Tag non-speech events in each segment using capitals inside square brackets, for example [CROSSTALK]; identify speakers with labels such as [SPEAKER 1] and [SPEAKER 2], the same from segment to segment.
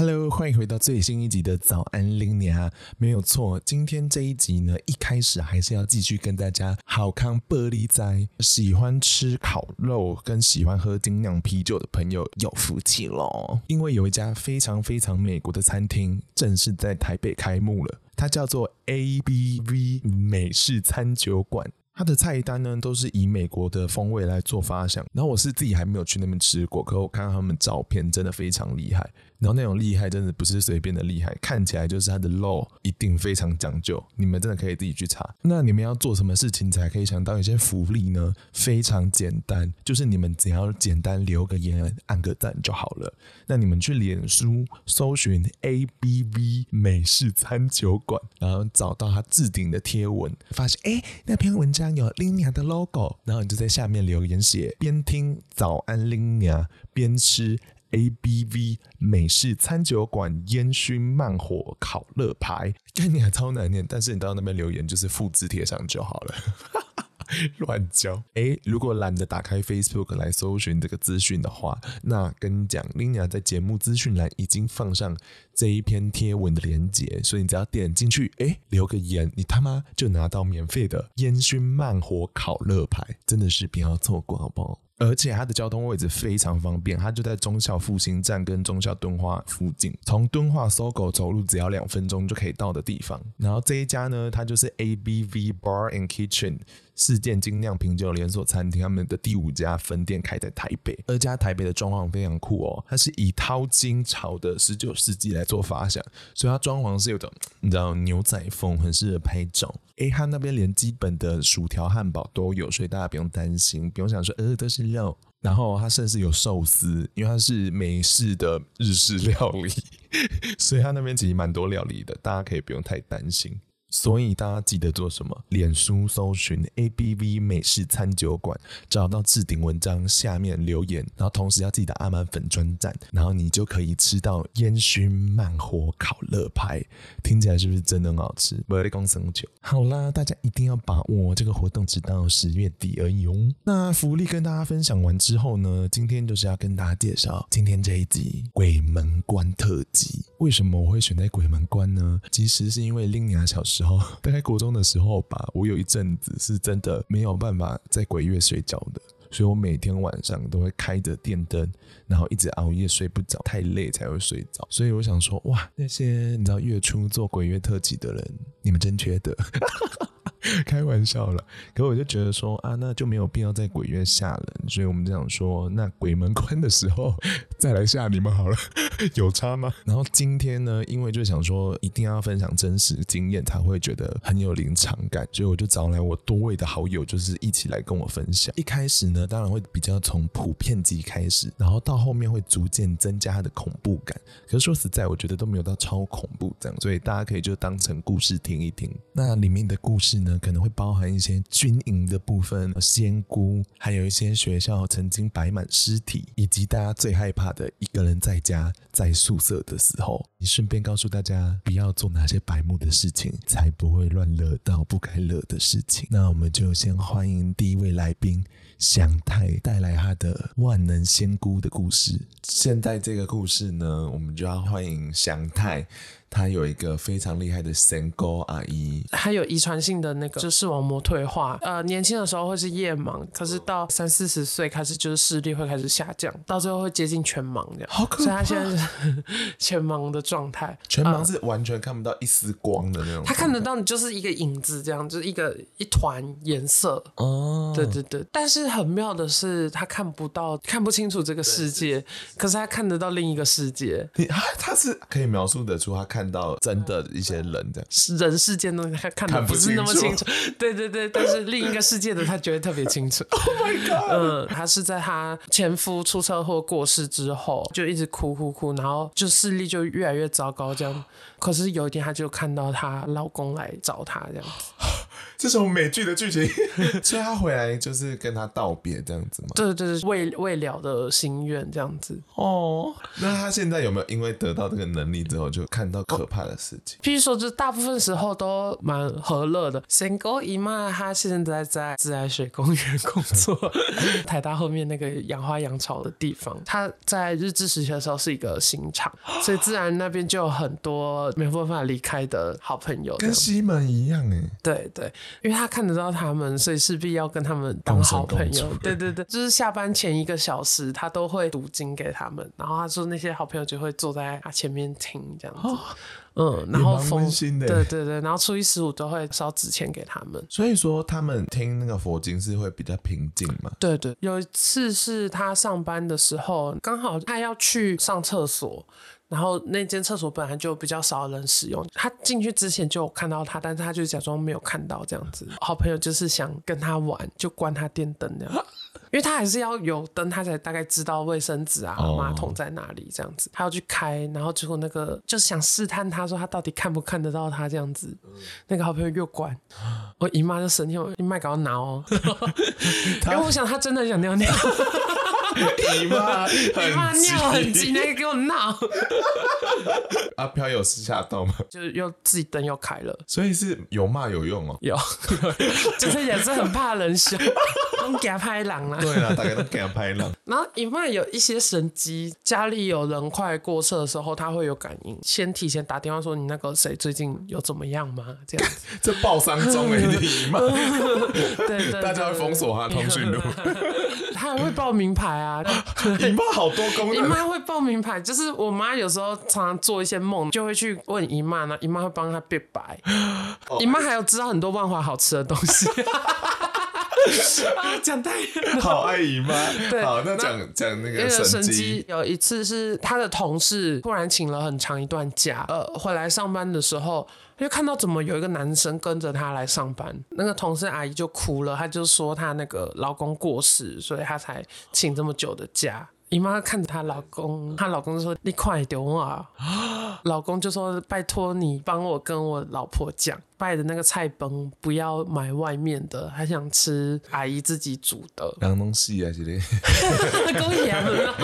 [SPEAKER 1] Hello，欢迎回到最新一集的早安 Linea。没有错，今天这一集呢，一开始还是要继续跟大家好康玻璃仔，喜欢吃烤肉跟喜欢喝精酿啤酒的朋友有福气喽！因为有一家非常非常美国的餐厅正式在台北开幕了，它叫做 ABV 美式餐酒馆。它的菜单呢，都是以美国的风味来做发想。然后我是自己还没有去那边吃过，可我看到他们照片，真的非常厉害。然后那种厉害，真的不是随便的厉害，看起来就是它的肉一定非常讲究。你们真的可以自己去查。那你们要做什么事情才可以抢到一些福利呢？非常简单，就是你们只要简单留个言、按个赞就好了。那你们去脸书搜寻 ABV 美式餐酒馆，然后找到它置顶的贴文，发现哎，那篇文章有 Linia 的 logo，然后你就在下面留言写边听早安 Linia 边吃。ABV 美式餐酒馆烟熏慢火烤乐牌这 [LAUGHS] 你还超难念，但是你到那边留言就是复制贴上就好了，[LAUGHS] [LAUGHS] 乱教。哎，如果懒得打开 Facebook 来搜寻这个资讯的话，那跟你讲，Lina 在节目资讯栏已经放上这一篇贴文的链接，所以你只要点进去，哎，留个言，你他妈就拿到免费的烟熏慢火烤乐牌，真的是不要错过，好不好？而且它的交通位置非常方便，它就在忠孝复兴站跟忠孝敦化附近，从敦化搜狗走路只要两分钟就可以到的地方。然后这一家呢，它就是 ABV Bar and Kitchen。世界精酿啤酒连锁餐厅，他们的第五家分店开在台北，而家台北的装潢非常酷哦，它是以淘金潮的十九世纪来做发想，所以它装潢是有种你知道牛仔风，很适合拍照。诶，它那边连基本的薯条、汉堡都有，所以大家不用担心，不用想说呃都是肉。然后它甚至有寿司，因为它是美式的日式料理，[LAUGHS] 所以它那边其实蛮多料理的，大家可以不用太担心。所以大家记得做什么？脸书搜寻 ABV 美式餐酒馆，找到置顶文章下面留言，然后同时要记得按满粉专赞，然后你就可以吃到烟熏慢火烤乐排，听起来是不是真的很好吃？不要讲生酒。好啦，大家一定要把握这个活动，直到十月底而已哦。那福利跟大家分享完之后呢，今天就是要跟大家介绍今天这一集鬼门关特辑。为什么我会选在鬼门关呢？其实是因为 l i n a 小时候，[LAUGHS] 大概国中的时候吧，我有一阵子是真的没有办法在鬼月睡觉的，所以我每天晚上都会开着电灯，然后一直熬夜睡不着，太累才会睡着。所以我想说，哇，那些你知道月初做鬼月特辑的人，你们真缺德。[LAUGHS] 开玩笑了，可我就觉得说啊，那就没有必要在鬼月吓人，所以我们就想说，那鬼门关的时候 [LAUGHS] 再来吓你们好了，[LAUGHS] 有差吗？然后今天呢，因为就想说一定要分享真实经验，才会觉得很有临场感，所以我就找来我多位的好友，就是一起来跟我分享。一开始呢，当然会比较从普遍级开始，然后到后面会逐渐增加它的恐怖感。可是说实在，我觉得都没有到超恐怖这样，所以大家可以就当成故事听一听。那里面的故事呢，可能会包含一些军营的部分、仙姑，还有一些学校曾经摆满尸体，以及大家最害怕的一个人在家在宿舍的时候。你顺便告诉大家，不要做哪些白目的事情，才不会乱惹到不该惹的事情。那我们就先欢迎第一位来宾祥太带来他的万能仙姑的故事。现在这个故事呢，我们就要欢迎祥太。他有一个非常厉害的神沟阿姨，
[SPEAKER 2] 还有遗传性的那个，就视网膜退化。呃，年轻的时候会是夜盲，可是到三四十岁开始，就是视力会开始下降，到最后会接近全盲这样。
[SPEAKER 1] 好可怕！
[SPEAKER 2] 所以他现在是 [LAUGHS] 全盲的状态，
[SPEAKER 1] 全盲是完全看不到一丝光的那种。
[SPEAKER 2] 他看得到你就是一个影子，这样就是一个一团颜色。哦，对对对。但是很妙的是，他看不到，看不清楚这个世界，可是他看得到另一个世界。
[SPEAKER 1] 你他他是可以描述得出他看。看到真的一些人的
[SPEAKER 2] 人世间的他看的不是那么清楚，[LAUGHS] 对对对，但是另一个世界的他觉得特别清楚。[LAUGHS]
[SPEAKER 1] Oh my god！
[SPEAKER 2] 嗯，[LAUGHS] 他是在他前夫出车祸过世之后，就一直哭哭哭，然后就视力就越来越糟糕，这样。可是有一天，她就看到她老公来找她，这样子。[LAUGHS]
[SPEAKER 1] 这种美剧的剧情，[LAUGHS] 所以她回来就是跟他道别这样子吗？
[SPEAKER 2] 对对对，未未了的心愿这样子。
[SPEAKER 1] 哦，那她现在有没有因为得到这个能力之后，就看到可怕的事情？
[SPEAKER 2] 譬如说，就大部分时候都蛮和乐的。仙姑姨妈她现在在自来水公园工作，[LAUGHS] 台大后面那个养花养草的地方。她在日治时期的时候是一个刑场，所以自然那边就有很多没有办法离开的好朋友，
[SPEAKER 1] 跟西门一样哎。
[SPEAKER 2] 对对，因为他看得到他们，所以势必要跟他们当好朋友。对对对，就是下班前一个小时，他都会读经给他们，然后他说那些好朋友就会坐在他前面听这样子。哦嗯，然后
[SPEAKER 1] 封心的，
[SPEAKER 2] 对对对，然后初一十五都会烧纸钱给他们，
[SPEAKER 1] 所以说他们听那个佛经是会比较平静嘛。
[SPEAKER 2] 对对，有一次是他上班的时候，刚好他要去上厕所，然后那间厕所本来就比较少人使用，他进去之前就有看到他，但是他就假装没有看到这样子。好朋友就是想跟他玩，就关他电灯这样。[LAUGHS] 因为他还是要有灯，他才大概知道卫生纸啊、马桶在哪里这样子。他要去开，然后结果那个就是想试探他说他到底看不看得到他这样子。那个好朋友又关，我 [GASPS] 姨妈就生气，我姨妈搞闹哦。[LAUGHS] [LAUGHS] 因为我想他真的想尿尿。
[SPEAKER 1] 姨妈，
[SPEAKER 2] 姨妈尿很急，那个给我闹。[LAUGHS]
[SPEAKER 1] 阿飘有吓到吗？
[SPEAKER 2] 就是又自己灯又开了，
[SPEAKER 1] 所以是有骂有用哦。
[SPEAKER 2] 有，[LAUGHS] 就是也是很怕人笑。[LAUGHS] 都给他拍狼啦，
[SPEAKER 1] 对啊，大概都给他拍狼。
[SPEAKER 2] 然后姨妈有一些神机，家里有人快过世的时候，他会有感应，先提前打电话说：“你那个谁最近有怎么样吗？”这样子，
[SPEAKER 1] 这报丧中哎，姨妈，
[SPEAKER 2] 对，对对，
[SPEAKER 1] 大家会封锁他通讯录。
[SPEAKER 2] 他还会报名牌啊，[LAUGHS]
[SPEAKER 1] 姨妈好多功能。
[SPEAKER 2] 姨妈会报名牌，就是我妈有时候常常做一些梦，就会去问姨妈，那姨妈会帮她变白。姨妈还有知道很多万华好吃的东西。[LAUGHS] 啊，讲太。好
[SPEAKER 1] 爱姨妈。对，好，那讲讲那个神机。
[SPEAKER 2] 有一次是他的同事突然请了很长一段假，呃，回来上班的时候，就看到怎么有一个男生跟着她来上班，那个同事阿姨就哭了，她就说她那个老公过世，所以她才请这么久的假。姨妈看着她老公，她老公就说：“你快点啊！”老公就说：“拜托你帮我跟我老婆讲。”拜的那个菜崩不要买外面的，还想吃阿姨自己煮的。
[SPEAKER 1] 两东西啊，这里。
[SPEAKER 2] 够严了，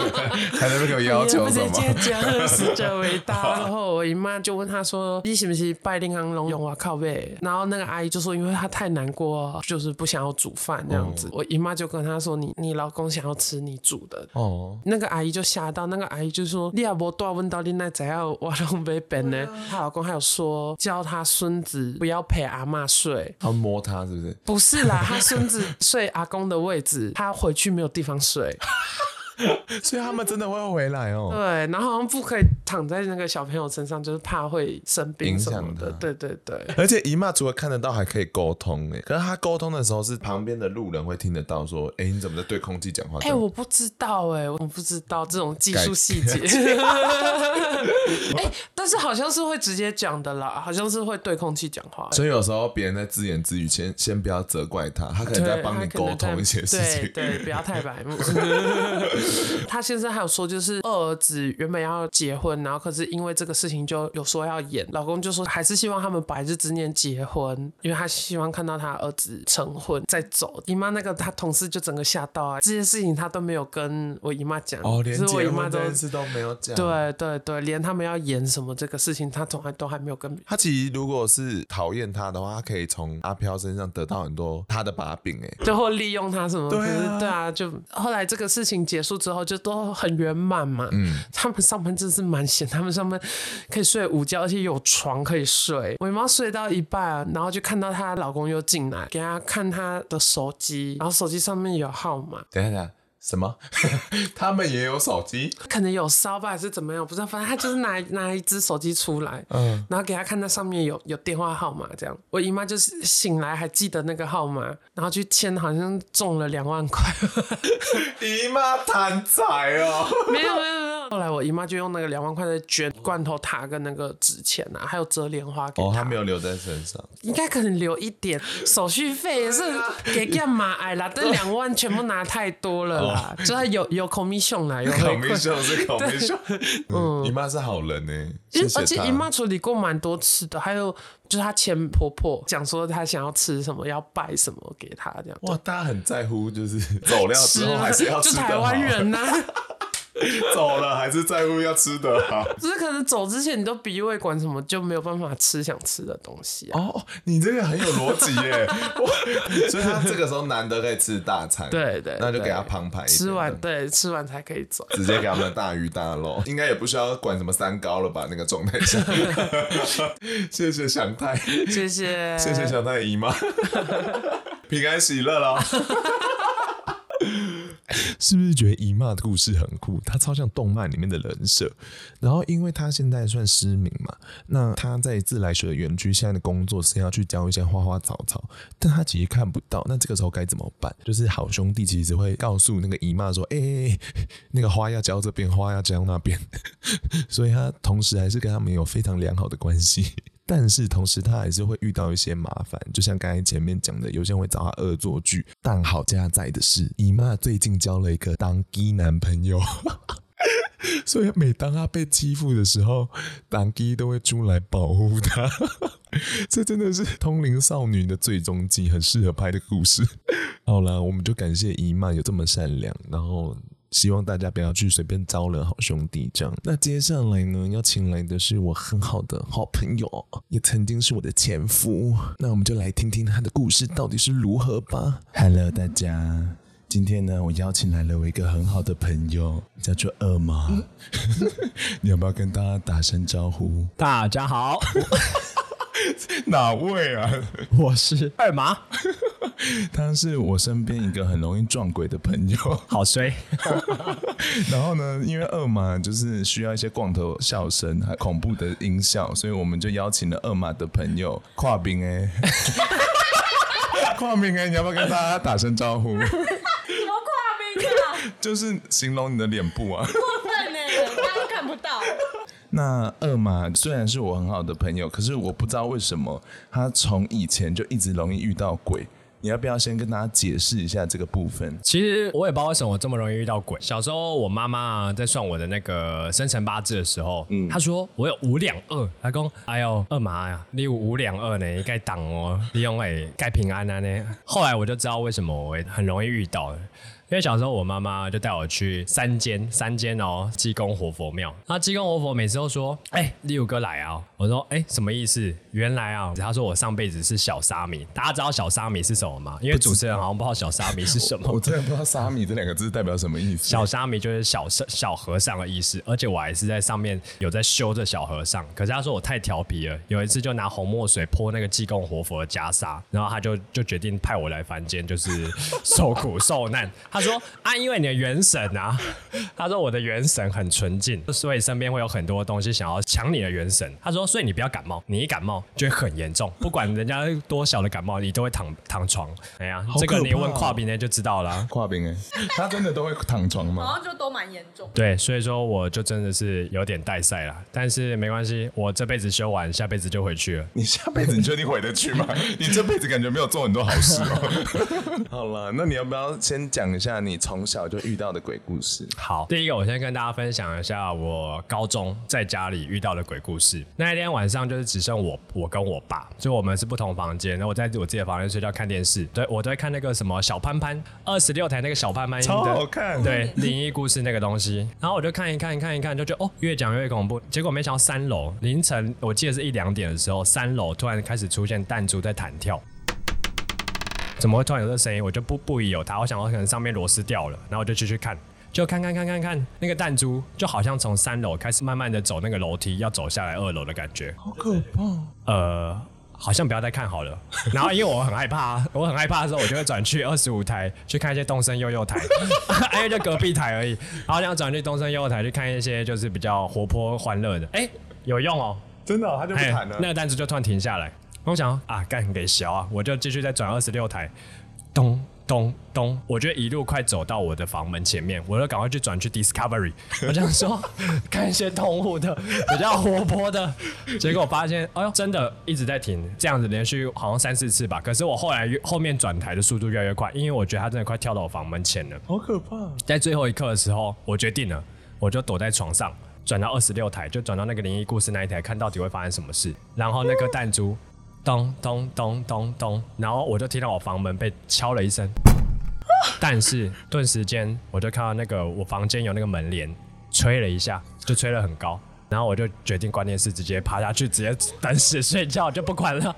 [SPEAKER 1] 还能给我要求什么？
[SPEAKER 2] 姐姐死者为大。然后我姨妈就问他说：“你是不是拜林康龙用啊靠背？”然后那个阿姨就说：“因为她太难过，就是不想要煮饭这样子。”我姨妈就跟她说：“你你老公想要吃你煮的。”哦。那个阿姨就吓到，那个阿姨就说：“你也无多问到你那怎样我拢没变呢？”她老公还有说教她孙子。不要陪阿妈睡，
[SPEAKER 1] 他摸他是不是？
[SPEAKER 2] 不是啦，他孙子睡阿公的位置，他回去没有地方睡。[LAUGHS]
[SPEAKER 1] 所以他们真的会回来哦。
[SPEAKER 2] 对，然后好像不可以躺在那个小朋友身上，就是怕会生病什么的。对对对。
[SPEAKER 1] 而且姨妈除了看得到，还可以沟通哎。可是她沟通的时候，是旁边的路人会听得到，说：“哎，你怎么在对空气讲话？”
[SPEAKER 2] 哎，我不知道哎，我不知道这种技术细节。[LAUGHS] [LAUGHS] 哎，但是好像是会直接讲的啦，好像是会对空气讲话。
[SPEAKER 1] 所以有时候别人在自言自语，先先不要责怪他，他可能在帮你沟通一些事情。
[SPEAKER 2] 对对，不要太白目。[LAUGHS] 他先生还有说，就是二儿子原本要结婚，然后可是因为这个事情就有说要演，老公就说还是希望他们百日之念结婚，因为他希望看到他儿子成婚再走。姨妈那个他同事就整个吓到啊，这件事情他都没有跟我姨妈讲，
[SPEAKER 1] 哦，连结婚这件事都没有讲，
[SPEAKER 2] 对对对，连他们要演什么这个事情，他从来都还没有跟。
[SPEAKER 1] 他其实如果是讨厌他的话，他可以从阿飘身上得到很多他的把柄，哎，[LAUGHS]
[SPEAKER 2] 最后利用他什么？
[SPEAKER 1] 对啊，
[SPEAKER 2] 对啊，就后来这个事情结束之后就。都很圆满嘛，嗯，他们上班真是蛮闲，[LAUGHS] 他们上班可以睡午觉，而且有床可以睡。我妈睡到一半，然后就看到她老公又进来，给她看她的手机，然后手机上面有号码。
[SPEAKER 1] 等一下，等下。什么？[LAUGHS] 他们也有手机？
[SPEAKER 2] 可能有烧吧，还是怎么样？我不知道。反正他就是拿拿一只手机出来，嗯，然后给他看，那上面有有电话号码，这样。我姨妈就是醒来还记得那个号码，然后去签，好像中了两万块。[LAUGHS]
[SPEAKER 1] 姨妈贪财哦！[LAUGHS]
[SPEAKER 2] 没有没有没有。后来我姨妈就用那个两万块的卷罐头塔跟那个纸钱啊，还有折莲花给她。
[SPEAKER 1] 哦，她没有留在身上，
[SPEAKER 2] 应该可能留一点，手续费也是给干嘛？哎啦，这两万全部拿太多了 [LAUGHS] 就有有 commission 啦，有
[SPEAKER 1] commission 是 commission。嗯，姨妈是好人呢，谢谢
[SPEAKER 2] 而且姨妈处理过蛮多次的，还有就是她前婆婆讲说她想要吃什么，要拜什么给她这样。
[SPEAKER 1] 哇，大家很在乎，就是走料之后还是要吃。
[SPEAKER 2] 就台湾人呐、啊。[LAUGHS]
[SPEAKER 1] 走了还是在乎要吃的好，
[SPEAKER 2] 只是可能走之前你都鼻胃管什么就没有办法吃想吃的东西啊。
[SPEAKER 1] 哦，你这个很有逻辑耶，[LAUGHS] 所以他这个时候难得可以吃大餐，
[SPEAKER 2] 对，对对，
[SPEAKER 1] 那就给他旁排一点，
[SPEAKER 2] 吃完对，吃完才可以走，
[SPEAKER 1] 直接给他们大鱼大肉，[LAUGHS] 应该也不需要管什么三高了吧？那个状态下，谢谢祥太，
[SPEAKER 2] 谢谢。
[SPEAKER 1] 谢谢祥太姨妈，平安喜乐喽。[LAUGHS] 是不是觉得姨妈的故事很酷？她超像动漫里面的人设。然后，因为她现在算失明嘛，那她在自来水的园区现在的工作是要去浇一些花花草草，但她其实看不到。那这个时候该怎么办？就是好兄弟其实会告诉那个姨妈说：“哎、欸，那个花要浇这边，花要浇那边。” [LAUGHS] 所以她同时还是跟他们有非常良好的关系。但是同时，他还是会遇到一些麻烦，就像刚才前面讲的，有些人会找他恶作剧。但好家在的是，姨妈最近交了一个当机男朋友，[LAUGHS] 所以每当他被欺负的时候，当机都会出来保护他。[LAUGHS] 这真的是通灵少女的最终季，很适合拍的故事。好了，我们就感谢姨妈有这么善良，然后。希望大家不要去随便招惹好兄弟这样。那接下来呢，要请来的是我很好的好朋友，也曾经是我的前夫。那我们就来听听他的故事到底是如何吧。Hello，大家，今天呢，我邀请来了我一个很好的朋友，叫做二毛。嗯、[LAUGHS] [LAUGHS] 你要不要跟大家打声招呼？
[SPEAKER 3] 大家好。[LAUGHS]
[SPEAKER 1] 哪位啊？[LAUGHS]
[SPEAKER 3] 我是二麻，[LAUGHS]
[SPEAKER 1] 他是我身边一个很容易撞鬼的朋友，
[SPEAKER 3] 好衰。
[SPEAKER 1] 然后呢，因为二马就是需要一些光头笑声、还恐怖的音效，所以我们就邀请了二马的朋友跨冰哎，跨冰哎，你要不要跟大家打声招呼？什么
[SPEAKER 4] 跨冰啊？
[SPEAKER 1] 就是形容你的脸部啊。
[SPEAKER 4] 过分呢，大家都看不到。
[SPEAKER 1] 那二马虽然是我很好的朋友，可是我不知道为什么他从以前就一直容易遇到鬼。你要不要先跟大家解释一下这个部分？
[SPEAKER 3] 其实我也不知道为什么我这么容易遇到鬼。小时候我妈妈在算我的那个生辰八字的时候，嗯，她说我有五两二，她说哎呦二马呀，你有五两二呢，你该挡哦，你用哎该平安啊呢。后来我就知道为什么我会很容易遇到了。因为小时候我妈妈就带我去三间三间哦济公活佛庙，那济公活佛每次都说：“哎、欸，你有哥来啊！”我说：“哎、欸，什么意思？”原来啊，他说我上辈子是小沙弥。大家知道小沙弥是什么吗？因为主持人好像不知道小沙弥是什么。
[SPEAKER 1] 我，我真的不知道沙弥这两个字代表什么意思。
[SPEAKER 3] 小沙弥就是小小和尚的意思，而且我还是在上面有在修这小和尚。可是他说我太调皮了，有一次就拿红墨水泼那个济公活佛的袈裟，然后他就就决定派我来凡间，就是受苦 [LAUGHS] 受难。他说啊，因为你的元神啊，他说我的元神很纯净，所以身边会有很多东西想要抢你的元神。他说，所以你不要感冒，你一感冒就会很严重，不管人家多小的感冒，你都会躺躺床。哎呀，这个你问跨兵呢就知道了。
[SPEAKER 1] 跨兵哎，他真的都会躺床吗？
[SPEAKER 4] 好像就都蛮严重。
[SPEAKER 3] 对，所以说我就真的是有点带赛了，但是没关系，我这辈子修完，下辈子就回去了。
[SPEAKER 1] 你下辈子你确定回得去吗？你这辈子感觉没有做很多好事哦。[LAUGHS] [LAUGHS] 好了，那你要不要先讲一下你从小就遇到的鬼故事。
[SPEAKER 3] 好，第一个我先跟大家分享一下我高中在家里遇到的鬼故事。那一天晚上就是只剩我，我跟我爸，就我们是不同房间。然后我在我自己的房间睡觉看电视，对我都会看那个什么小潘潘二十六台那个小潘潘，
[SPEAKER 1] 超好看。
[SPEAKER 3] 对，灵异故事那个东西。然后我就看一看，看一看，就觉得哦，越讲越恐怖。结果没想到三楼凌晨，我记得是一两点的时候，三楼突然开始出现弹珠在弹跳。怎么会突然有这个声音？我就不不疑有他，我想到可能上面螺丝掉了，然后我就继续看，就看看看看看那个弹珠，就好像从三楼开始慢慢的走那个楼梯，要走下来二楼的感觉，
[SPEAKER 1] 好可怕。
[SPEAKER 3] 呃，好像不要再看好了。然后因为我很害怕，我很害怕的时候，我就会转去二十五台去看一些东森幼幼台，还有就隔壁台而已。然后这样转去东森幼幼台去看一些就是比较活泼欢乐的，哎、欸，有用哦，
[SPEAKER 1] 真的、哦，他就不弹了，
[SPEAKER 3] 那个弹珠就突然停下来。我想啊，干给小啊，我就继续再转二十六台，咚咚咚，我就一路快走到我的房门前面，我就赶快去转去 Discovery，[LAUGHS] 我想说看一些动物的比较活泼的，结果我发现，哎呦，真的一直在停，这样子连续好像三四次吧。可是我后来后面转台的速度越来越快，因为我觉得它真的快跳到我房门前了，
[SPEAKER 1] 好可怕！
[SPEAKER 3] 在最后一刻的时候，我决定了，我就躲在床上，转到二十六台，就转到那个灵异故事那一台，看到底会发生什么事。然后那颗弹珠。咚咚咚咚咚，然后我就听到我房门被敲了一声，但是顿时间我就看到那个我房间有那个门帘吹了一下，就吹了很高，然后我就决定关电视，直接趴下去，直接等死睡觉，就不管了。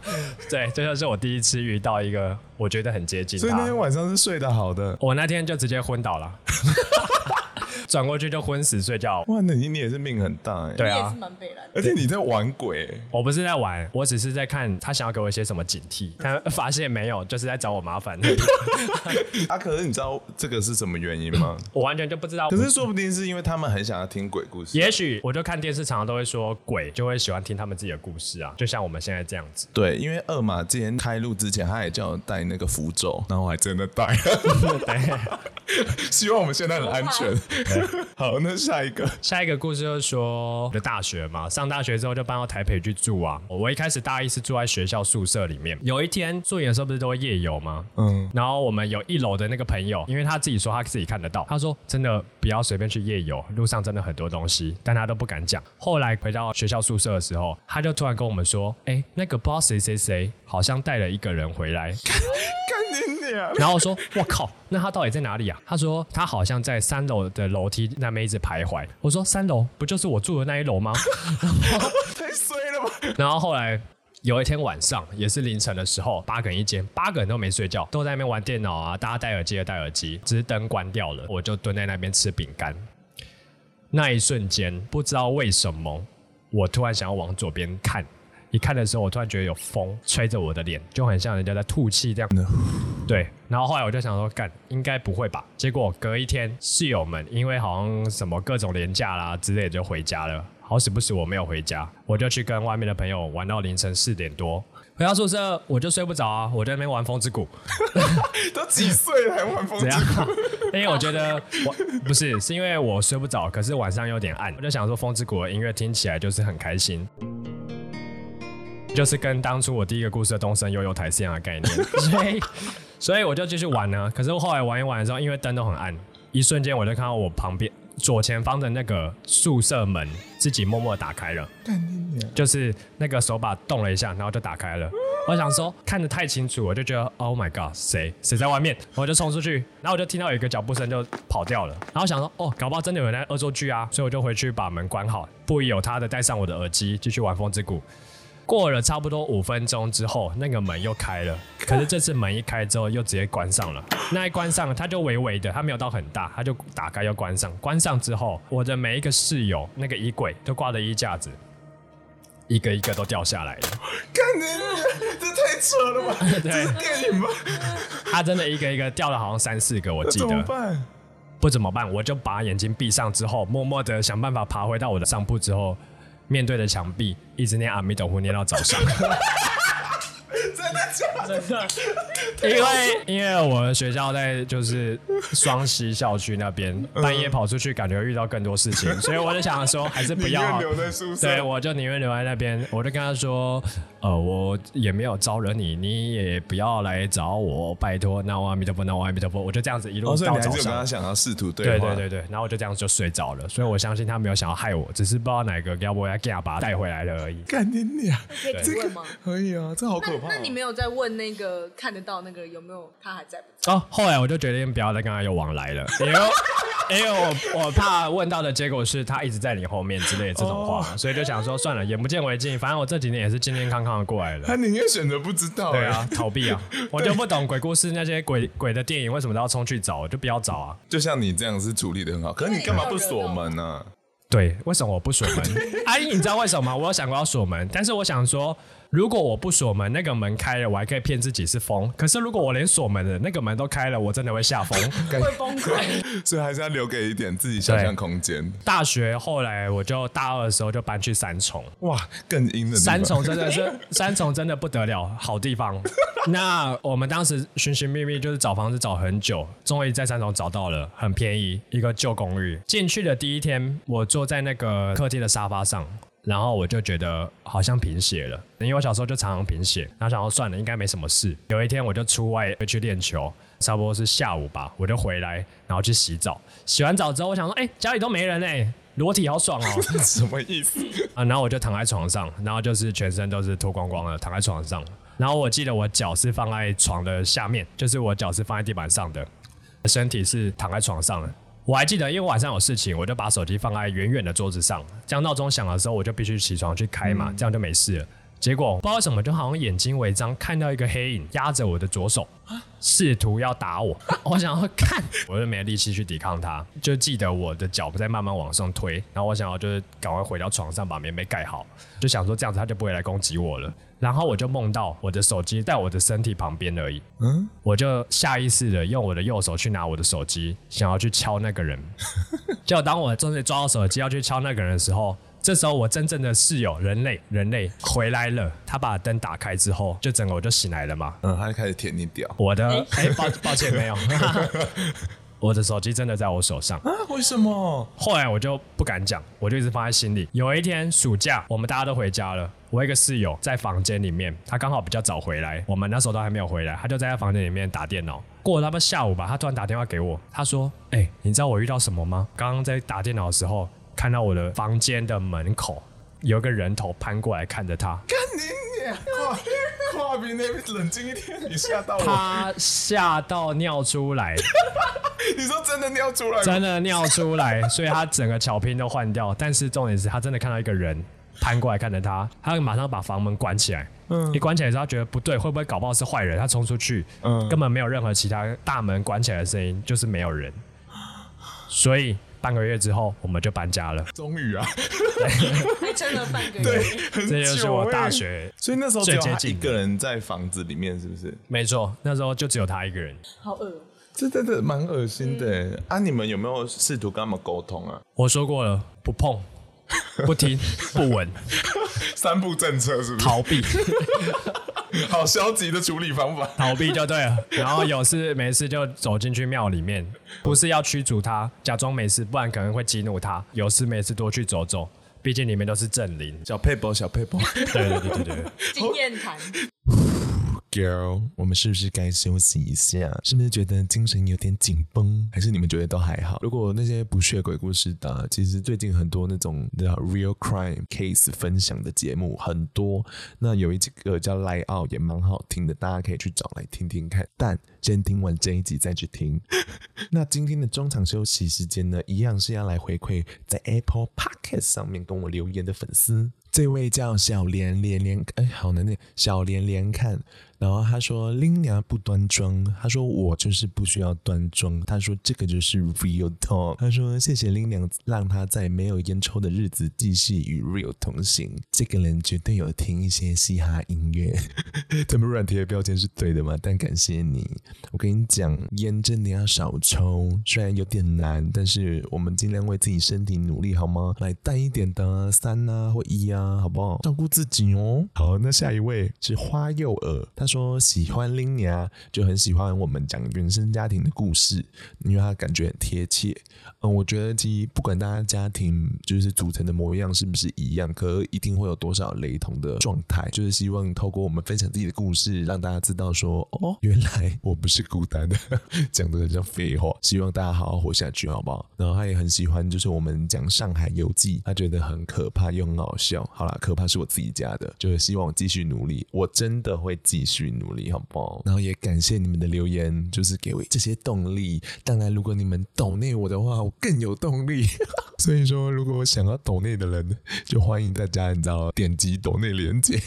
[SPEAKER 3] 对，这就是我第一次遇到一个我觉得很接近。
[SPEAKER 1] 所以那天晚上是睡得好的，
[SPEAKER 3] 我那天就直接昏倒了。[LAUGHS] 转过去就昏死睡觉。
[SPEAKER 1] 哇，那你你也是命很大哎。
[SPEAKER 3] 对啊，
[SPEAKER 1] 而且你在玩鬼。
[SPEAKER 3] 我不是在玩，我只是在看他想要给我一些什么警惕，但发现没有，就是在找我麻烦。[LAUGHS]
[SPEAKER 1] 啊，可是你知道这个是什么原因吗？[COUGHS]
[SPEAKER 3] 我完全就不知道。
[SPEAKER 1] 可是说不定是因为他们很想要听鬼故事。
[SPEAKER 3] 也许我就看电视，常常都会说鬼就会喜欢听他们自己的故事啊，就像我们现在这样子。
[SPEAKER 1] 对，因为二马之前开录之前，他也叫我带那个符咒，然后我还真的带。[LAUGHS] 对，[LAUGHS] 希望我们现在很安全。[LAUGHS] 好，那下一个，
[SPEAKER 3] 下一个故事就是说，就大学嘛，上大学之后就搬到台北去住啊。我一开始大一是住在学校宿舍里面，有一天住营的时候不是都会夜游吗？嗯，然后我们有一楼的那个朋友，因为他自己说他自己看得到，他说真的不要随便去夜游，路上真的很多东西，但他都不敢讲。后来回到学校宿舍的时候，他就突然跟我们说，哎，那个不知道谁谁谁好像带了一个人回来。[LAUGHS] 然后我说：“我靠，那他到底在哪里啊？”他说：“他好像在三楼的楼梯那边一直徘徊。”我说：“三楼不就是我住的那一楼吗？” [LAUGHS]
[SPEAKER 1] 太衰了吧！
[SPEAKER 3] 然后后来有一天晚上，也是凌晨的时候，八个人一间，八个人都没睡觉，都在那边玩电脑啊，大家戴耳机的戴耳机，只是灯关掉了，我就蹲在那边吃饼干。那一瞬间，不知道为什么，我突然想要往左边看。一看的时候，我突然觉得有风吹着我的脸，就很像人家在吐气这样。对，然后后来我就想说，干，应该不会吧？结果隔一天，室友们因为好像什么各种廉价啦之类的，就回家了。好死不死我没有回家，我就去跟外面的朋友玩到凌晨四点多。回到宿舍我就睡不着啊，我在那边玩风之谷。[LAUGHS] [LAUGHS]
[SPEAKER 1] 都几岁了还玩风之谷？[LAUGHS]
[SPEAKER 3] 因为我觉得我不是，是因为我睡不着，可是晚上有点暗，我就想说风之谷的音乐听起来就是很开心。就是跟当初我第一个故事的东森悠悠台是一样的概念，[LAUGHS] 所以所以我就继续玩呢。可是我后来玩一玩的时候，因为灯都很暗，一瞬间我就看到我旁边左前方的那个宿舍门自己默默打开了，就是那个手把动了一下，然后就打开了。我想说看得太清楚，我就觉得 Oh my God，谁谁在外面？我就冲出去，然后我就听到有一个脚步声就跑掉了。然后想说哦，搞不好真的有人在恶作剧啊，所以我就回去把门关好，不疑有他的戴上我的耳机继续玩风之谷。过了差不多五分钟之后，那个门又开了。可是这次门一开之后，又直接关上了。那一关上，它就微微的，它没有到很大，它就打开又关上。关上之后，我的每一个室友那个衣柜都挂的衣架子，一个一个都掉下来了。
[SPEAKER 1] 干你，这太扯了吧？[LAUGHS] 对，这是电影吗？
[SPEAKER 3] 他真的一个一个掉了，好像三四个，我记得。怎么办？不怎么办？我就把眼睛闭上之后，默默的想办法爬回到我的上铺之后。面对着墙壁，一直念阿弥陀佛念到早上。
[SPEAKER 1] 真的假的？真的。
[SPEAKER 3] 因为因为我们学校在就是双溪校区那边，半夜跑出去感觉遇到更多事情，所以我就想说还是不要
[SPEAKER 1] 留在宿舍。
[SPEAKER 3] 对，我就宁愿留在那边。我就跟他说，呃，我也没有招惹你，你也不要来找我，拜托。那我阿弥陀佛，那我阿弥陀佛。我就这样子一路到早上。
[SPEAKER 1] 哦、所以你还是跟他想要试图对话。
[SPEAKER 3] 对对对对，然后我就这样子就睡着了。所以我相信他没有想要害我，只是不知道哪个要不要给他把他带回来了而已。
[SPEAKER 1] 干你娘！
[SPEAKER 4] 可以问吗？
[SPEAKER 1] 可以啊，这好可怕。
[SPEAKER 4] 那你没有在问那个看得到那个有没有他还在不在？
[SPEAKER 3] 哦，后来我就决定不要再跟他有往来了，[LAUGHS] 因为因为我我怕问到的结果是他一直在你后面之类的这种话，所以就想说算了，眼不见为净，反正我这几年也是健健康康的过来了。
[SPEAKER 1] 他宁愿选择不知道，
[SPEAKER 3] 对啊，逃避啊，[LAUGHS] 我就不懂鬼故事那些鬼鬼的电影为什么都要冲去找，就不要找啊。
[SPEAKER 1] 就像你这样是处理的很好，可是你干嘛不锁门呢？
[SPEAKER 3] 对，为什么我不锁门？阿姨，你知道为什么吗？我有想过要锁门，但是我想说。如果我不锁门，那个门开了，我还可以骗自己是风。可是如果我连锁门的那个门都开了，我真的会吓疯，[LAUGHS]
[SPEAKER 4] 会崩溃。[LAUGHS]
[SPEAKER 1] 所以还是要留给一点自己想象空间。
[SPEAKER 3] 大学后来我就大二的时候就搬去三重，
[SPEAKER 1] 哇，更阴的。
[SPEAKER 3] 三重真的是 [LAUGHS] 三重真的不得了，好地方。那我们当时寻寻觅觅，就是找房子找很久，终于在三重找到了，很便宜，一个旧公寓。进去的第一天，我坐在那个客厅的沙发上。然后我就觉得好像贫血了，因为我小时候就常常贫血。然后想说算了，应该没什么事。有一天我就出外去练球，差不多是下午吧，我就回来，然后去洗澡。洗完澡之后，我想说，哎，家里都没人哎，裸体好爽哦。[LAUGHS]
[SPEAKER 1] 什么意思
[SPEAKER 3] 啊？然后我就躺在床上，然后就是全身都是脱光光的，躺在床上。然后我记得我脚是放在床的下面，就是我脚是放在地板上的，身体是躺在床上的。我还记得，因为晚上有事情，我就把手机放在远远的桌子上，这样闹钟响的时候，我就必须起床去开嘛，这样就没事了。结果不知道为什么，就好像眼睛违章，看到一个黑影压着我的左手，试图要打我。[LAUGHS] 我想要看，我就没力气去抵抗他，就记得我的脚在慢慢往上推，然后我想要就是赶快回到床上把棉被盖好，就想说这样子他就不会来攻击我了。然后我就梦到我的手机在我的身体旁边而已，嗯，我就下意识的用我的右手去拿我的手机，想要去敲那个人。[LAUGHS] 结果当我真的抓到手机要去敲那个人的时候，这时候我真正的室友人类人类回来了，他把灯打开之后，就整个我就醒来了嘛。
[SPEAKER 1] 嗯，他就开始舔你屌。
[SPEAKER 3] 我的哎，抱抱歉没有。[LAUGHS] 我的手机真的在我手上
[SPEAKER 1] 啊？为什么？
[SPEAKER 3] 后来我就不敢讲，我就一直放在心里。有一天暑假，我们大家都回家了，我一个室友在房间里面，他刚好比较早回来，我们那时候都还没有回来，他就在他房间里面打电脑。过了他们下午吧，他突然打电话给我，他说：“哎、欸，你知道我遇到什么吗？刚刚在打电脑的时候，看到我的房间的门口有个人头攀过来看着他。”
[SPEAKER 1] 跨比那边冷静一点，你吓到我。
[SPEAKER 3] 他吓到尿出来。[LAUGHS]
[SPEAKER 1] 你说真的尿出来？
[SPEAKER 3] 真的尿出来，所以他整个巧拼都换掉。但是重点是他真的看到一个人攀过来看着他，他马上把房门关起来。嗯，一关起来之后，他觉得不对，会不会搞不好是坏人？他冲出去，嗯，根本没有任何其他大门关起来的声音，就是没有人。所以。半个月之后，我们就搬家了。
[SPEAKER 1] 终于啊，
[SPEAKER 4] 还撑了半个月。
[SPEAKER 1] 对，
[SPEAKER 3] 这就是我大学。
[SPEAKER 1] 所以那时候只有他一个人在房子里面，是不是？
[SPEAKER 3] 没错，那时候就只有他一个人。
[SPEAKER 4] 好恶，
[SPEAKER 1] 这真的蛮恶心的。嗯、啊，你们有没有试图跟他们沟通啊？
[SPEAKER 3] 我说过了，不碰。[LAUGHS] 不听不闻，[LAUGHS]
[SPEAKER 1] 三步政策是不是？
[SPEAKER 3] 逃避，[LAUGHS]
[SPEAKER 1] 好消极的处理方法，
[SPEAKER 3] 逃避就对了。然后有事没事就走进去庙里面，不是要驱逐他，假装没事，不然可能会激怒他。有事没事多去走走，毕竟里面都是正灵。
[SPEAKER 1] 小佩伯，小佩伯，
[SPEAKER 3] 对对对对对，
[SPEAKER 4] 经验谈。
[SPEAKER 1] Girl，我们是不是该休息一下？是不是觉得精神有点紧绷？还是你们觉得都还好？如果那些不屑鬼故事的，其实最近很多那种的 real crime case 分享的节目很多。那有一个叫 Lie Out 也蛮好听的，大家可以去找来听听看。但先听完这一集再去听。[LAUGHS] 那今天的中场休息时间呢，一样是要来回馈在 Apple Podcast 上面跟我留言的粉丝。这位叫小连连连，哎，好难念，小连连看。然后他说：“拎娘不端庄。”他说：“我就是不需要端庄。”他说：“这个就是 real talk。”他说：“谢谢拎娘，让他在没有烟抽的日子继续与 real 同行。”这个人绝对有听一些嘻哈音乐。[LAUGHS] 他们软贴的标签是对的吗？但感谢你。我跟你讲，烟真的要少抽，虽然有点难，但是我们尽量为自己身体努力，好吗？来淡一点的三啊或一啊，好不好？照顾自己哦。好，那下一位是花幼儿，他。说喜欢拎娘，就很喜欢我们讲原生家庭的故事，因为他感觉很贴切。嗯，我觉得其实不管大家家庭就是组成的模样是不是一样，可一定会有多少雷同的状态。就是希望透过我们分享自己的故事，让大家知道说，哦，原来我不是孤单的。[LAUGHS] 讲的很像废话，希望大家好好活下去，好不好？然后他也很喜欢，就是我们讲《上海游记》，他觉得很可怕又很好笑。好啦，可怕是我自己家的，就是希望我继续努力，我真的会继续。去努力，好不好？然后也感谢你们的留言，就是给我这些动力。当然，如果你们抖内我的话，我更有动力。[LAUGHS] 所以说，如果我想要抖内的人，就欢迎大家，你知道，点击抖内连接。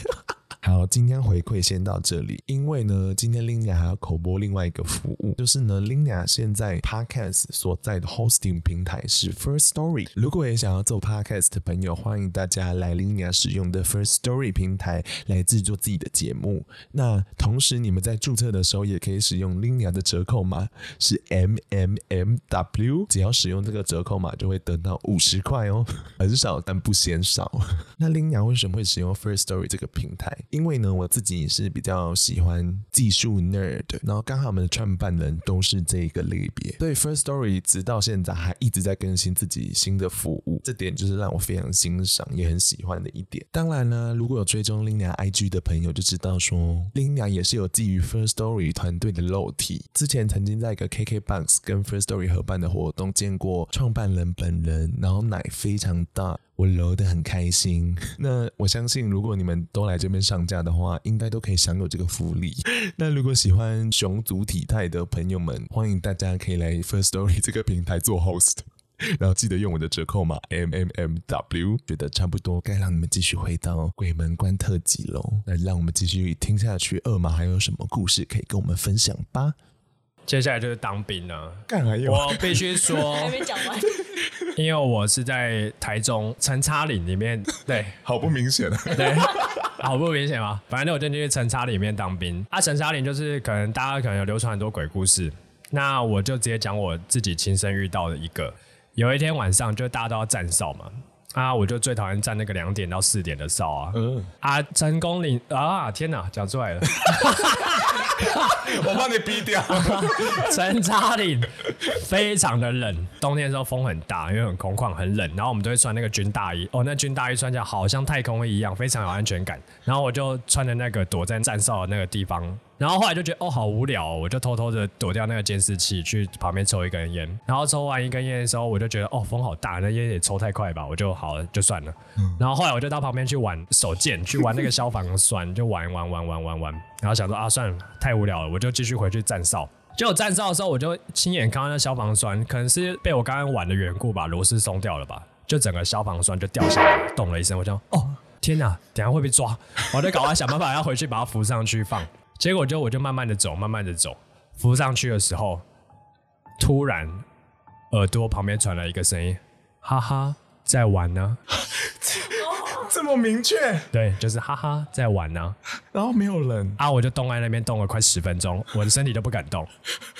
[SPEAKER 1] 好，今天回馈先到这里，因为呢，今天 Linia 还要口播另外一个服务，就是呢，Linia 现在 Podcast 所在的 Hosting 平台是 First Story。如果也想要做 Podcast 的朋友，欢迎大家来 Linia 使用的 First Story 平台来制作自己的节目。那同时，你们在注册的时候也可以使用 Linia 的折扣码是 M M M W，只要使用这个折扣码就会得到五十块哦，很少但不嫌少。[LAUGHS] 那 Linia 为什么会使用 First Story 这个平台？因为呢，我自己是比较喜欢技术 nerd，然后刚好我们的创办人都是这个类别，所以 First Story 直到现在还一直在更新自己新的服务，这点就是让我非常欣赏也很喜欢的一点。当然呢，如果有追踪 Linia IG 的朋友就知道说，Linia 也是有基于 First Story 团队的肉体，之前曾经在一个 KKBOX 跟 First Story 合办的活动见过创办人本人，然后奶非常大。我揉得很开心，[LAUGHS] 那我相信如果你们都来这边上架的话，应该都可以享有这个福利。[LAUGHS] 那如果喜欢熊族体态的朋友们，欢迎大家可以来 First Story 这个平台做 host，[LAUGHS] 然后记得用我的折扣码 M M M W。觉得差不多该让你们继续回到鬼门关特辑喽，那让我们继续听下去，二马还有什么故事可以跟我们分享吧？
[SPEAKER 3] 接下来就是当兵了，
[SPEAKER 1] 干还有？
[SPEAKER 3] 我必须说，[LAUGHS]
[SPEAKER 4] 还没讲完。
[SPEAKER 3] 因为我是在台中陈差岭里面，[LAUGHS] 对，
[SPEAKER 1] 好不明显啊，[LAUGHS]
[SPEAKER 3] 对，好不明显吗？反正我就进去陈差里面当兵。啊，陈差岭就是可能大家可能有流传很多鬼故事，那我就直接讲我自己亲身遇到的一个。有一天晚上，就大家都要站哨嘛。啊！我就最讨厌站那个两点到四点的哨啊！嗯啊，成功岭啊！天哪，讲出来了！[LAUGHS]
[SPEAKER 1] 我帮你逼掉。[LAUGHS]
[SPEAKER 3] 陈差岭非常的冷，冬天的时候风很大，因为很空旷，很冷。然后我们都会穿那个军大衣，哦，那军大衣穿起来好像太空衣一样，非常有安全感。然后我就穿着那个躲在站哨的那个地方。然后后来就觉得哦好无聊哦，我就偷偷的躲掉那个监视器，去旁边抽一根烟。然后抽完一根烟的时候，我就觉得哦风好大，那烟也抽太快吧，我就好了就算了。嗯、然后后来我就到旁边去玩手剑，去玩那个消防栓，就玩玩玩玩玩玩。然后想说啊算了，太无聊了，我就继续回去站哨。结果站哨的时候，我就亲眼看到那消防栓，可能是被我刚刚玩的缘故吧，螺丝松掉了吧，就整个消防栓就掉下来，咚了一声，我就哦天哪，等下会被抓，我就赶快想办法要回去把它扶上去放。结果就我就慢慢的走，慢慢的走，扶上去的时候，突然耳朵旁边传来一个声音，哈哈，在玩呢，[LAUGHS]
[SPEAKER 1] 这么明确？
[SPEAKER 3] 对，就是哈哈，在玩呢。
[SPEAKER 1] 然后没有人
[SPEAKER 3] 啊，我就冻在那边冻了快十分钟，我的身体都不敢动，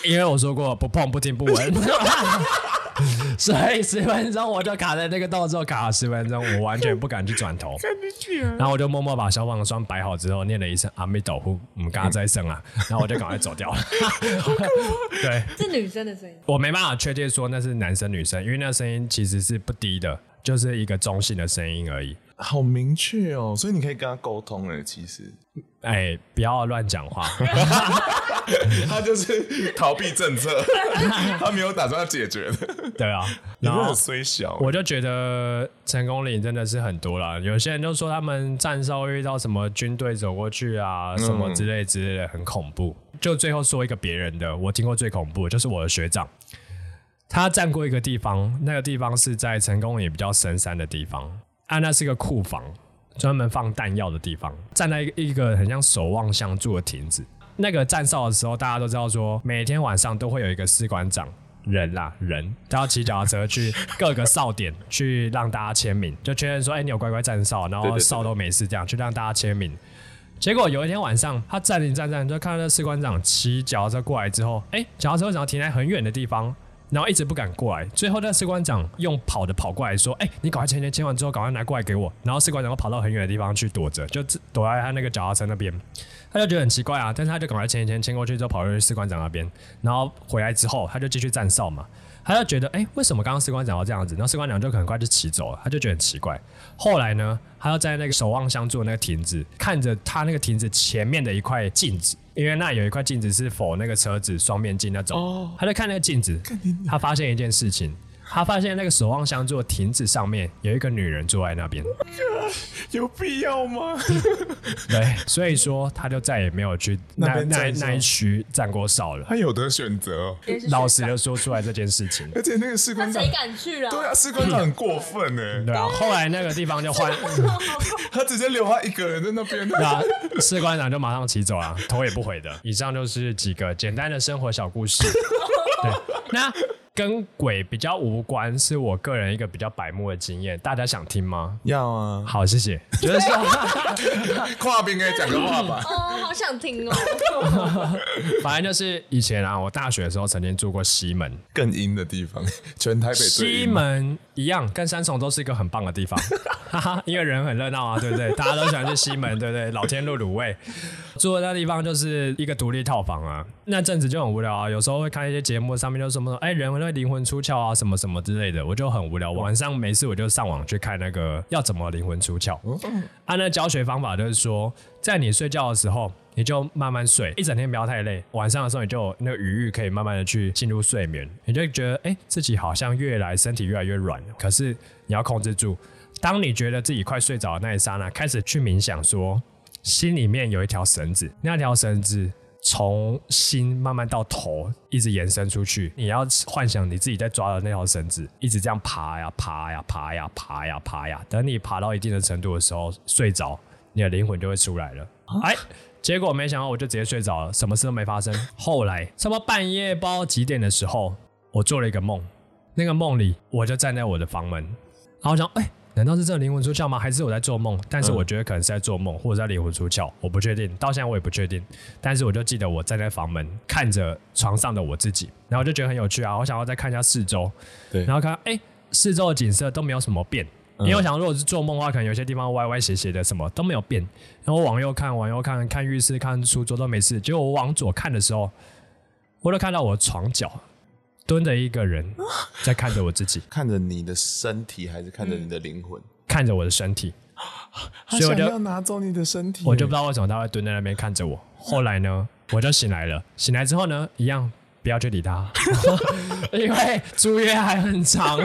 [SPEAKER 3] 因为我说过不碰不听不闻。[LAUGHS] 所以十分钟我就卡在那个动作卡了十分钟，我完全不敢去转头。[LAUGHS] 然后我就默默把消防栓摆好之后，念了一声阿弥陀佛，我们刚刚再生啊，[LAUGHS] 然后我就赶快走掉了。对，
[SPEAKER 4] 是女生的声音。
[SPEAKER 3] 我没办法确定说那是男生女生，因为那声音其实是不低的，就是一个中性的声音而已。
[SPEAKER 1] 好明确哦，所以你可以跟他沟通哎，其实。
[SPEAKER 3] 哎、欸，不要乱讲话。[LAUGHS]
[SPEAKER 1] 他就是逃避政策，[LAUGHS] 他没有打算要解决的。
[SPEAKER 3] 对啊，
[SPEAKER 1] 然后虽小，
[SPEAKER 3] 我就觉得成功岭真的是很多了。有些人就说他们站哨遇到什么军队走过去啊，什么之类之类的，很恐怖。就最后说一个别人的，我听过最恐怖的就是我的学长，他站过一个地方，那个地方是在成功岭比较深山的地方，啊，那是一个库房，专门放弹药的地方，站在一个很像守望相助的亭子。那个站哨的时候，大家都知道说，每天晚上都会有一个士官长人啦人，他要骑脚踏车去各个哨点去让大家签名，就确认说，哎、欸，你有乖乖站哨，然后哨都没事，这样去让大家签名。结果有一天晚上，他站一站站，就看到那士官长骑脚踏车过来之后，哎、欸，脚踏车为什么停在很远的地方？然后一直不敢过来，最后那士官长用跑的跑过来说：“哎、你赶快签签签完之后，赶快拿过来给我。”然后士官长又跑到很远的地方去躲着，就躲在他那个脚踏车那边。他就觉得很奇怪啊，但是他就赶快签一签，签过去之后跑回去士官长那边，然后回来之后他就继续站哨嘛。他就觉得，哎、欸，为什么刚刚士官长要这样子？然后士官长就很快就骑走了，他就觉得很奇怪。后来呢，他要在那个守望相助的那个亭子，看着他那个亭子前面的一块镜子，因为那有一块镜子是否那个车子双面镜那种。他就看那个镜子，他发现一件事情，他发现那个守望相助的亭子上面有一个女人坐在那边，[LAUGHS]
[SPEAKER 1] 有必要吗？[LAUGHS]
[SPEAKER 3] 对，所以说他就再也没有去那
[SPEAKER 1] 那
[SPEAKER 3] 一区站过哨了。
[SPEAKER 1] 他有的选择哦，
[SPEAKER 3] 老实的说出来这件事情，
[SPEAKER 1] 而且那个士官长
[SPEAKER 4] 谁，敢去啊？
[SPEAKER 1] 对啊，士官长很过分呢，[LAUGHS]
[SPEAKER 3] 对啊，后来那个地方就换，
[SPEAKER 1] 他直接留他一个人在那边。
[SPEAKER 3] 那士官长就马上骑走了，头也不回的。以上就是几个简单的生活小故事。对，那跟鬼比较无关，是我个人一个比较白目的经验，大家想听吗？
[SPEAKER 1] 要啊，
[SPEAKER 3] 好，谢谢。觉得是说，
[SPEAKER 1] 跨兵可以讲个话吧？[LAUGHS]
[SPEAKER 4] 哦，好想听哦。[LAUGHS]
[SPEAKER 3] 反正就是以前啊，我大学的时候曾经住过西门，
[SPEAKER 1] 更阴的地方，[LAUGHS] 全台北最
[SPEAKER 3] 西。门一样，跟三重都是一个很棒的地方，哈哈，因为人很热闹啊，对不对？大家都喜欢去西门，对不对？老天路卤味，住的那地方就是一个独立套房啊。那阵子就很无聊啊，有时候会看一些节目，上面就什么哎，人会灵魂出窍啊，什么什么之类的，我就很无聊。晚上没事我就上网去看那个要怎么灵魂出窍。按那教学方法就是说，在你睡觉的时候。你就慢慢睡，一整天不要太累。晚上的时候，你就那个余裕可以慢慢的去进入睡眠。你就觉得，哎、欸，自己好像越来身体越来越软。可是你要控制住，当你觉得自己快睡着的那一刹那，开始去冥想说，说心里面有一条绳子，那条绳子从心慢慢到头，一直延伸出去。你要幻想你自己在抓的那条绳子，一直这样爬呀爬呀爬呀爬呀爬呀。等你爬到一定的程度的时候，睡着，你的灵魂就会出来了。哎。结果没想到，我就直接睡着了，什么事都没发生。后来差不多半夜不知道几点的时候，我做了一个梦。那个梦里，我就站在我的房门，然后想，哎，难道是这个灵魂出窍吗？还是我在做梦？但是我觉得可能是在做梦，或者在灵魂出窍，我不确定。到现在我也不确定。但是我就记得我站在房门，看着床上的我自己，然后我就觉得很有趣啊。我想要再看一下四周，
[SPEAKER 1] 对，
[SPEAKER 3] 然后看，哎，四周的景色都没有什么变。因为我想，如果是做梦的话，可能有些地方歪歪斜斜的，什么都没有变。然后我往右看，往右看，看浴室、看书桌都没事。结果我往左看的时候，我都看到我的床角蹲着一个人，在看着我自己，[LAUGHS]
[SPEAKER 1] 看着你的身体，还是看着你的灵魂？
[SPEAKER 3] 看着我的身体。
[SPEAKER 1] 所以我就要拿走你的身体，
[SPEAKER 3] 我就不知道为什么他会蹲在那边看着我。后来呢，我就醒来了。醒来之后呢，一样。不要去理他，[LAUGHS] 因为租约还很长，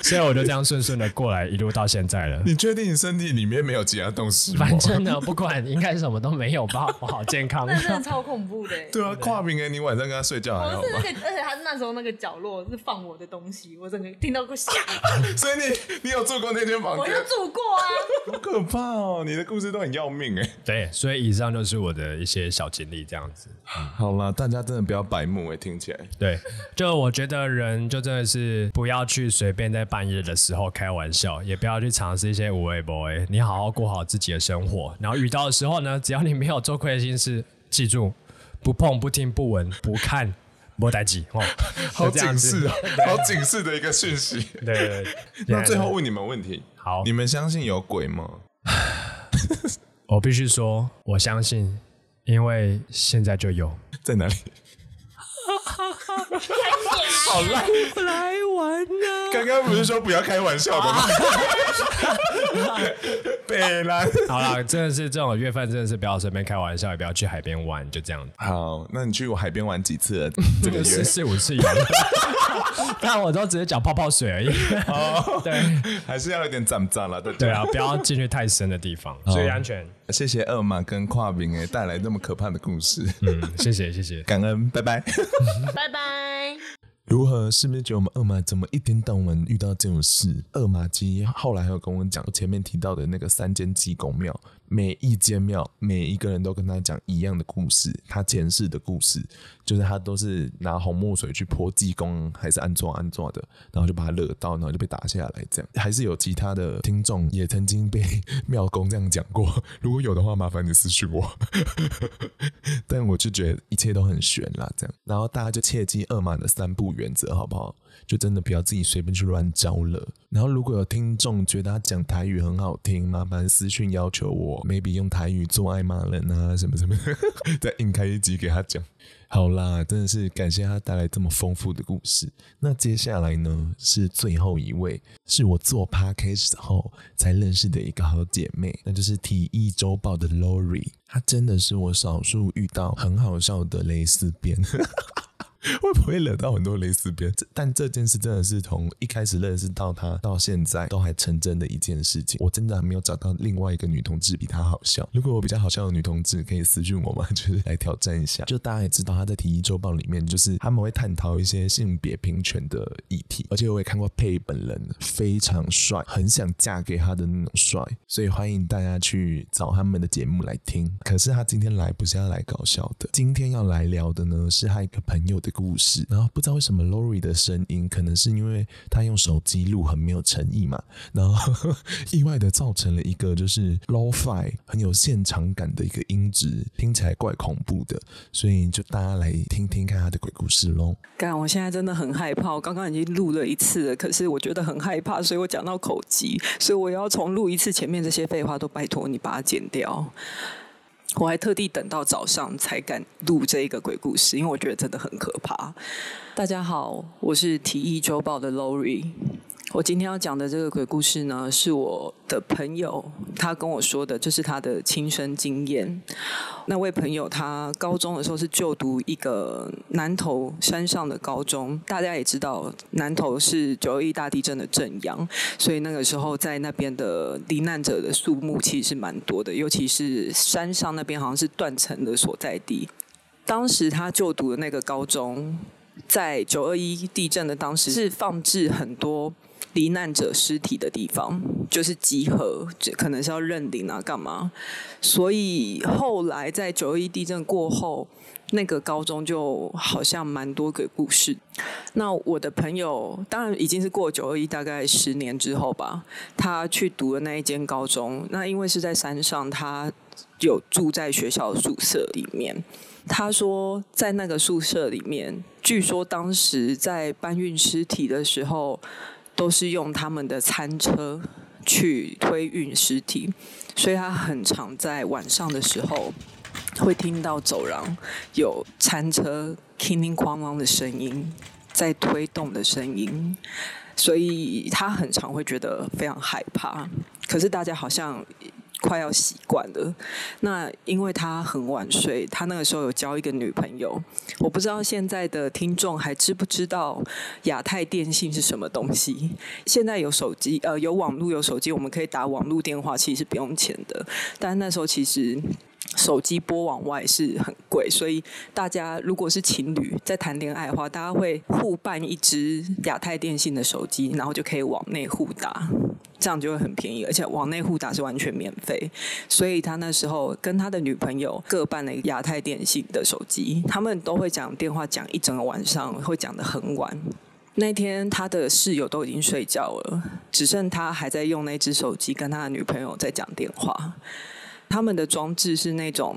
[SPEAKER 3] 所以我就这样顺顺的过来，一路到现在了。
[SPEAKER 1] 你确定你身体里面没有其他东西吗？
[SPEAKER 3] 反正呢，不管应该是什么都没有吧，我好健康。
[SPEAKER 4] 那真的超恐怖的。
[SPEAKER 1] 对啊，跨屏哎，你晚上跟他睡觉还好吗？
[SPEAKER 4] 而且他那时候那个角落是放我的东西，我整个听到过吓。[LAUGHS]
[SPEAKER 1] 所以你你有住过那间房间？
[SPEAKER 4] 我就住过啊，
[SPEAKER 1] 好可怕哦！你的故事都很要命哎。
[SPEAKER 3] 对，所以以上就是我的一些小经历，这样子。
[SPEAKER 1] 好了，大家真的不要白目哎。听起来
[SPEAKER 3] 对，就我觉得人就真的是不要去随便在半夜的时候开玩笑，也不要去尝试一些无谓 boy，你好好过好自己的生活。然后遇到的时候呢，只要你没有做亏心事，记住不碰、不听、不闻、不看，莫待机哦。
[SPEAKER 1] 好警示啊，[LAUGHS] 好警示的一个讯息。
[SPEAKER 3] 对，对，对，
[SPEAKER 1] 那最后问你们问题，
[SPEAKER 3] 好，
[SPEAKER 1] 你们相信有鬼吗？[LAUGHS]
[SPEAKER 3] 我必须说，我相信，因为现在就有。
[SPEAKER 1] 在哪里？
[SPEAKER 3] 好烂，来玩呢？
[SPEAKER 1] 刚刚不是说不要开玩笑的吗？北兰，
[SPEAKER 3] 好了，真的是这种月份，真的是不要随便开玩笑，也不要去海边玩，就这样。
[SPEAKER 1] 好，那你去过海边玩几次了？这个月
[SPEAKER 3] 四四五次有，[LAUGHS] 但我都只是讲泡泡水而已。哦，[LAUGHS] 对，
[SPEAKER 1] 还是要有点脏脏了，对
[SPEAKER 3] 对啊，不要进去太深的地方，注意安全。
[SPEAKER 1] 谢谢二马跟跨饼诶带来那么可怕的故事。
[SPEAKER 3] 嗯，谢谢谢谢，[LAUGHS]
[SPEAKER 1] 感恩，拜拜，
[SPEAKER 4] 拜拜。
[SPEAKER 1] 如何？是不是觉得我们二马怎么一天到晚遇到这种事？二马鸡后来还有跟我讲，前面提到的那个三间济公庙，每一间庙每一个人都跟他讲一样的故事，他前世的故事，就是他都是拿红墨水去泼济公，还是安装安装的，然后就把他惹到，然后就被打下来。这样还是有其他的听众也曾经被 [LAUGHS] 庙公这样讲过，如果有的话，麻烦你私信我。[LAUGHS] 但我就觉得一切都很悬啦，这样，然后大家就切记二马的三不原则好不好？就真的不要自己随便去乱招了。然后如果有听众觉得他讲台语很好听，麻烦私讯要求我，maybe 用台语做爱骂人啊什么什么，[LAUGHS] 再硬开一集给他讲。好啦，真的是感谢他带来这么丰富的故事。那接下来呢，是最后一位，是我做 podcast 后才认识的一个好姐妹，那就是体育周报的 Lori。她真的是我少数遇到很好笑的蕾丝边。[LAUGHS] 会不会惹到很多蕾丝边？但这件事真的是从一开始认识到他到现在都还成真的一件事情。我真的还没有找到另外一个女同志比他好笑。如果我比较好笑的女同志可以私讯我吗？[LAUGHS] 就是来挑战一下。就大家也知道他在《体育周报》里面，就是他们会探讨一些性别平权的议题。而且我也看过佩本人，非常帅，很想嫁给他的那种帅。所以欢迎大家去找他们的节目来听。可是他今天来不是要来搞笑的，今天要来聊的呢是他一个朋友的故事。然后不知道为什么 Lori 的声音，可能是因为他用手机录很没有诚意嘛，然后呵呵意外的造成了一个就是 Lo-Fi 很有现场感的一个音质，听起来怪恐怖的。所以就大家来听听看他的鬼故事喽。
[SPEAKER 5] 干，我现在真的很害怕，我刚刚已经录了一次了，可是我觉得很害怕，所以我讲到口急，所以我要重录一次，前面这些废话都拜托你把它剪掉。我还特地等到早上才敢录这一个鬼故事，因为我觉得真的很可怕。大家好，我是提议周报的 Lori。我今天要讲的这个鬼故事呢，是我的朋友他跟我说的，这是他的亲身经验。那位朋友他高中的时候是就读一个南投山上的高中，大家也知道南投是九二一大地震的震央，所以那个时候在那边的罹难者的数目其实是蛮多的，尤其是山上那边好像是断层的所在地。当时他就读的那个高中，在九二一地震的当时是放置很多。罹难者尸体的地方就是集合，这可能是要认领啊，干嘛？所以后来在九二一地震过后，那个高中就好像蛮多个故事。那我的朋友当然已经是过九二一大概十年之后吧，他去读的那一间高中，那因为是在山上，他有住在学校宿舍里面。他说在那个宿舍里面，据说当时在搬运尸体的时候。都是用他们的餐车去推运尸体，所以他很常在晚上的时候会听到走廊有餐车叮叮哐啷的声音，在推动的声音，所以他很常会觉得非常害怕。可是大家好像。快要习惯了。那因为他很晚睡，他那个时候有交一个女朋友。我不知道现在的听众还知不知道亚太电信是什么东西？现在有手机，呃，有网络，有手机，我们可以打网络电话，其实是不用钱的。但那时候其实。手机拨往外是很贵，所以大家如果是情侣在谈恋爱的话，大家会互办一只亚太电信的手机，然后就可以往内互打，这样就会很便宜，而且往内互打是完全免费。所以他那时候跟他的女朋友各办了亚太电信的手机，他们都会讲电话讲一整个晚上，会讲得很晚。那天他的室友都已经睡觉了，只剩他还在用那只手机跟他的女朋友在讲电话。他们的装置是那种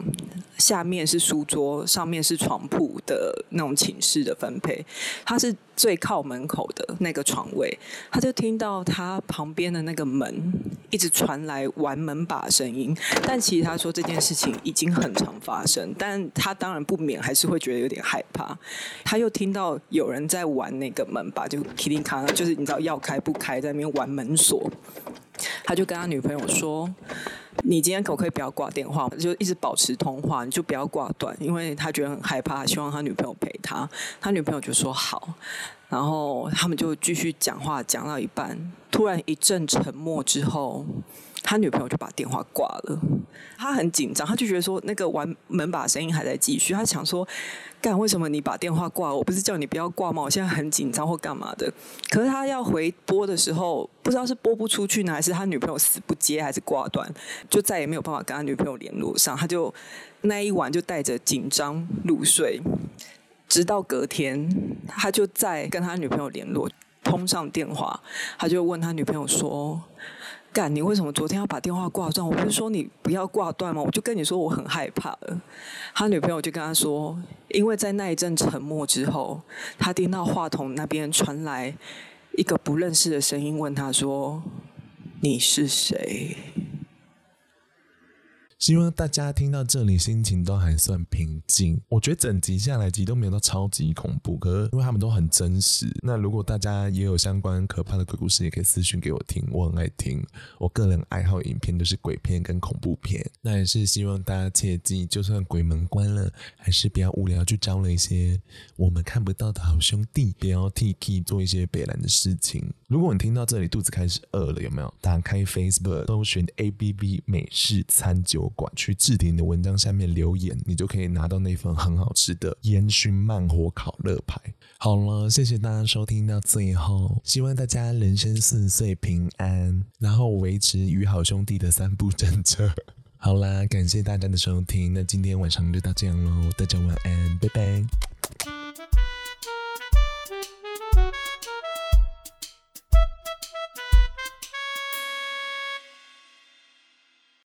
[SPEAKER 5] 下面是书桌，上面是床铺的那种寝室的分配。他是最靠门口的那个床位，他就听到他旁边的那个门一直传来玩门把声音。但其实他说这件事情已经很常发生，但他当然不免还是会觉得有点害怕。他又听到有人在玩那个门把，就噼里咔啦，就是你知道要开不开，在那边玩门锁。他就跟他女朋友说。你今天可不可以不要挂电话，就一直保持通话，你就不要挂断，因为他觉得很害怕，希望他女朋友陪他。他女朋友就说好，然后他们就继续讲话，讲到一半，突然一阵沉默之后。他女朋友就把电话挂了，他很紧张，他就觉得说那个玩门把声音还在继续，他想说，干，为什么你把电话挂？我不是叫你不要挂吗？我现在很紧张或干嘛的。可是他要回拨的时候，不知道是拨不出去呢，还是他女朋友死不接，还是挂断，就再也没有办法跟他女朋友联络上。他就那一晚就带着紧张入睡，直到隔天，他就再跟他女朋友联络，通上电话，他就问他女朋友说。干，你为什么昨天要把电话挂断？我不是说你不要挂断吗？我就跟你说我很害怕了。他女朋友就跟他说，因为在那一阵沉默之后，他听到话筒那边传来一个不认识的声音，问他说：“你是谁？”
[SPEAKER 1] 希望大家听到这里心情都还算平静。我觉得整集下来集都没有到超级恐怖，可是因为他们都很真实。那如果大家也有相关可怕的鬼故事，也可以私讯给我听，我很爱听。我个人爱好影片都是鬼片跟恐怖片。那也是希望大家切记，就算鬼门关了，还是不要无聊去招了一些我们看不到的好兄弟，不要替 K 做一些北烂的事情。如果你听到这里肚子开始饿了，有没有？打开 Facebook 搜寻 ABB 美式餐酒馆，去置顶的文章下面留言，你就可以拿到那份很好吃的烟熏慢火烤肋排。好了，谢谢大家收听到最后，希望大家人生四岁平安，然后维持与好兄弟的三不政策。[LAUGHS] 好啦，感谢大家的收听，那今天晚上就到这样喽，大家晚安，拜拜。